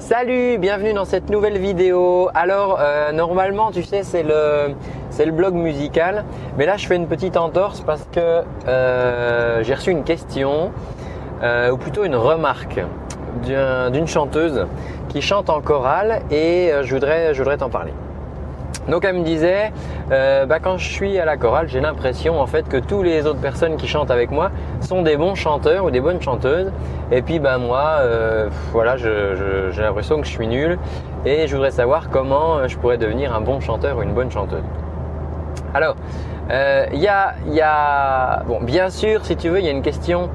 Salut, bienvenue dans cette nouvelle vidéo. Alors euh, normalement tu sais c'est le blog musical, mais là je fais une petite entorse parce que euh, j'ai reçu une question euh, ou plutôt une remarque d'une chanteuse qui chante en chorale et je voudrais t'en parler. Donc elle me disait, euh, bah, quand je suis à la chorale, j'ai l'impression en fait que tous les autres personnes qui chantent avec moi sont des bons chanteurs ou des bonnes chanteuses. Et puis ben moi, euh, voilà, j'ai l'impression que je suis nul et je voudrais savoir comment je pourrais devenir un bon chanteur ou une bonne chanteuse. Alors, euh, il y, a, y a, bon, bien sûr, si tu veux, il y a une question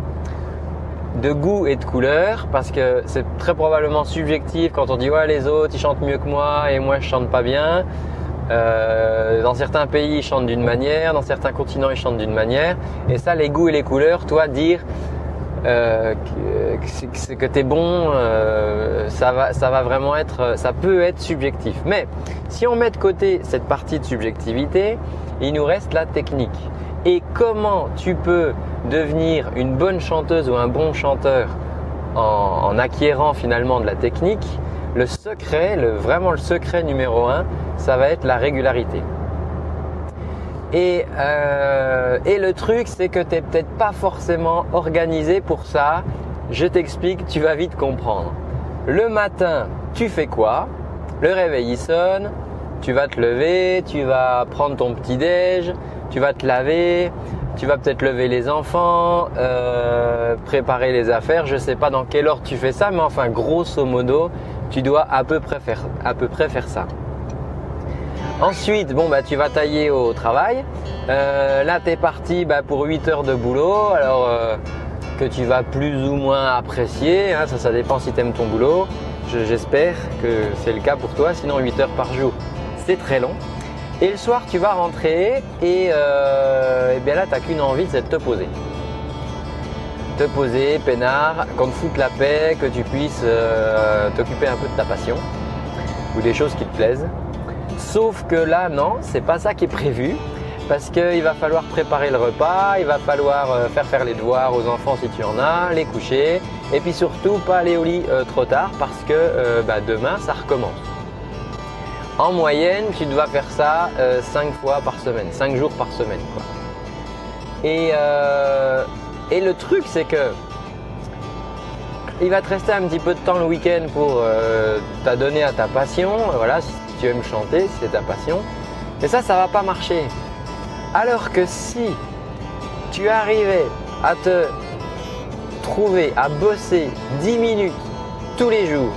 de goût et de couleur parce que c'est très probablement subjectif quand on dit ouais les autres ils chantent mieux que moi et moi je chante pas bien. Euh, dans certains pays, ils chantent d'une manière, dans certains continents, ils chantent d'une manière. Et ça, les goûts et les couleurs, toi, dire euh, que, que tu es bon, euh, ça, va, ça va vraiment être, ça peut être subjectif. Mais si on met de côté cette partie de subjectivité, il nous reste la technique. Et comment tu peux devenir une bonne chanteuse ou un bon chanteur en acquérant finalement de la technique le secret, vraiment le secret numéro un, ça va être la régularité. Et, euh, le truc, c'est que tu n'es peut-être pas forcément organisé pour ça. Je t'explique, tu vas vite comprendre. Le matin, tu fais quoi? Le réveil il sonne, tu vas te lever, tu vas prendre ton petit déj, tu vas te laver, tu vas peut-être lever les enfants, euh, préparer les affaires. Je ne sais pas dans quel ordre tu fais ça, mais enfin grosso modo, tu dois à peu près faire, ça. Ensuite, bon, bah, tu vas tailler au travail. Euh, là, tu es parti bah, pour 8 heures de boulot. Alors, euh, que tu vas plus ou moins apprécier. Hein, ça, ça dépend si tu aimes ton boulot. J'espère que c'est le cas pour toi. Sinon, 8 heures par jour, c'est très long. Et le soir, tu vas rentrer et, euh, bien là, tu n'as qu'une envie, c'est de te poser te poser, peinard, qu'on te foute la paix, que tu puisses euh, t'occuper un peu de ta passion ou des choses qui te plaisent. Sauf que là, non, c'est pas ça qui est prévu parce qu'il va falloir préparer le repas, il va falloir euh, faire faire les devoirs aux enfants si tu en as, les coucher et puis surtout pas aller au lit euh, trop tard parce que bah, demain ça recommence. En moyenne, tu dois faire ça 5 fois par semaine, 5 jours par semaine. Quoi. Et et le truc, c'est que il va te rester un petit peu de temps le week-end pour euh, t'adonner à ta passion. Voilà, si tu aimes chanter, c'est ta passion. Mais ça, ça va pas marcher. Alors que si tu arrivais à te trouver, à bosser 10 minutes tous les jours,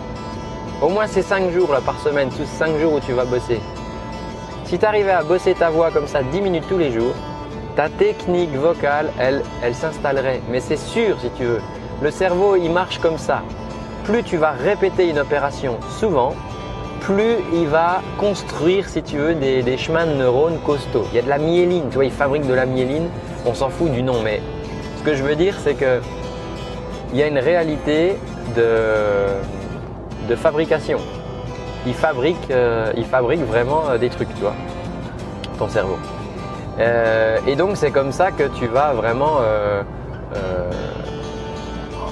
au moins c'est 5 jours là, par semaine, tous 5 jours où tu vas bosser. Si tu arrivais à bosser ta voix comme ça 10 minutes tous les jours, ta technique vocale, elle, s'installerait. Mais c'est sûr, si tu veux. Le cerveau, il marche comme ça. Plus tu vas répéter une opération souvent, plus il va construire, si tu veux, des, chemins de neurones costauds. Il y a de la myéline, tu vois, il fabrique de la myéline, on s'en fout du nom, mais ce que je veux dire, c'est que il y a une réalité de, fabrication. Il fabrique, il fabrique vraiment euh, des trucs, tu vois, ton cerveau. Euh, et donc c'est comme ça que tu vas vraiment euh, euh,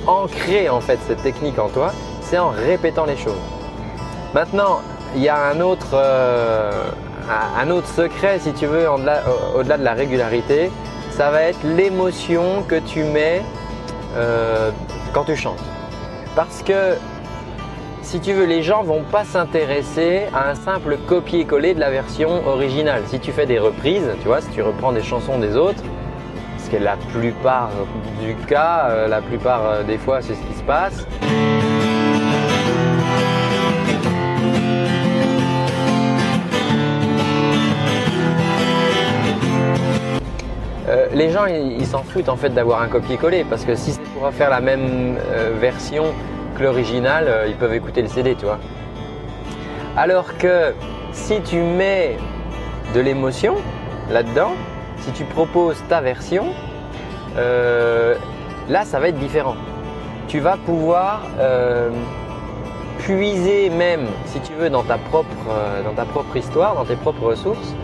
ancrer en fait cette technique en toi, c'est en répétant les choses. Maintenant, il y a un autre, un autre secret si tu veux au-delà de la régularité, ça va être l'émotion que tu mets quand tu chantes. Parce que si tu veux, les gens vont pas s'intéresser à un simple copier-coller de la version originale. Si tu fais des reprises, tu vois, si tu reprends des chansons des autres, ce qui est la plupart du cas, euh, la plupart euh, des fois, c'est ce qui se passe. Euh, les gens, ils s'en foutent en fait d'avoir un copier-coller parce que si c'est pour faire la même version l'original, euh, ils peuvent écouter le CD, tu vois. Alors que si tu mets de l'émotion là-dedans, si tu proposes ta version, euh, là ça va être différent. Tu vas pouvoir euh, puiser même, si tu veux, dans ta, propre, dans ta propre histoire, dans tes propres ressources,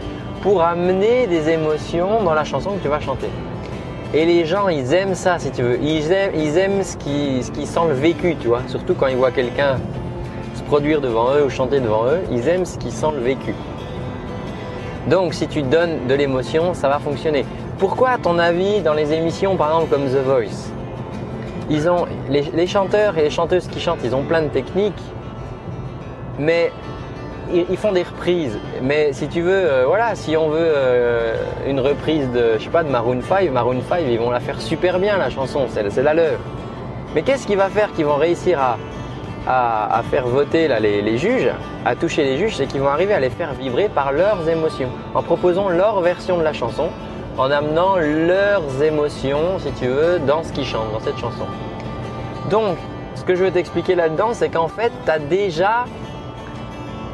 pour amener des émotions dans la chanson que tu vas chanter. Et les gens, ils aiment ça, si tu veux. Ils aiment, ils aiment ce, qui, ce qui sent le vécu, tu vois. Surtout quand ils voient quelqu'un se produire devant eux ou chanter devant eux, ils aiment ce qui sent le vécu. Donc si tu donnes de l'émotion, ça va fonctionner. Pourquoi à ton avis dans les émissions par exemple comme The Voice, ils ont les, chanteurs et les chanteuses qui chantent, ils ont plein de techniques, mais ils, font des reprises. Mais si tu veux, euh, voilà, si on veut euh, une reprise de, je sais pas, de Maroon 5, Maroon 5, ils vont la faire super bien la chanson, c'est la leur. Mais qu'est-ce qui va faire qu'ils vont réussir à, faire voter là, les, juges, à toucher les juges, c'est qu'ils vont arriver à les faire vibrer par leurs émotions, en proposant leur version de la chanson, en amenant leurs émotions, si tu veux, dans ce qu'ils chantent, dans cette chanson. Donc, ce que je veux t'expliquer là-dedans, c'est qu'en fait, tu as déjà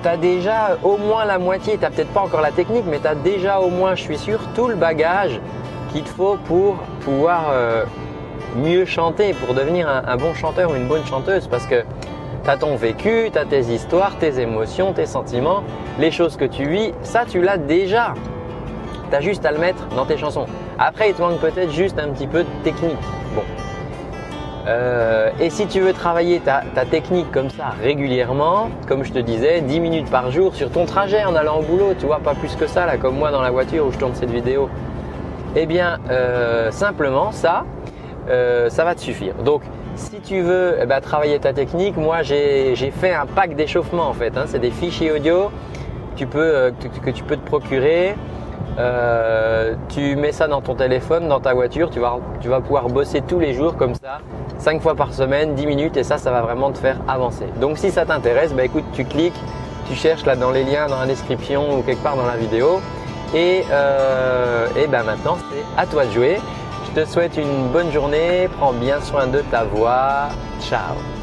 tu déjà au moins la moitié, tu n'as peut-être pas encore la technique, mais tu déjà au moins, je suis sûr, tout le bagage qu'il te faut pour pouvoir euh, mieux chanter, pour devenir un, un, bon chanteur ou une bonne chanteuse. Parce que tu as ton vécu, tu as tes histoires, tes émotions, tes sentiments, les choses que tu vis, ça tu l'as déjà. Tu as juste à le mettre dans tes chansons. Après, il te manque peut-être juste un petit peu de technique. Bon. Euh, et si tu veux travailler ta, technique comme ça régulièrement, comme je te disais, 10 minutes par jour sur ton trajet en allant au boulot, tu vois, pas plus que ça, là, comme moi dans la voiture où je tourne cette vidéo, eh bien, euh, simplement ça, euh, ça va te suffire. Donc, si tu veux eh ben, travailler ta technique, moi j'ai fait un pack d'échauffement en fait. Hein. C'est des fichiers audio que, tu peux te procurer. Euh, tu mets ça dans ton téléphone, dans ta voiture, tu vas, tu vas pouvoir bosser tous les jours comme ça, 5 fois par semaine, 10 minutes et ça, ça va vraiment te faire avancer. Donc si ça t'intéresse, bah, écoute, tu cliques, tu cherches là dans les liens dans la description ou quelque part dans la vidéo et, euh, et ben maintenant c'est à toi de jouer. Je te souhaite une bonne journée, prends bien soin de ta voix. Ciao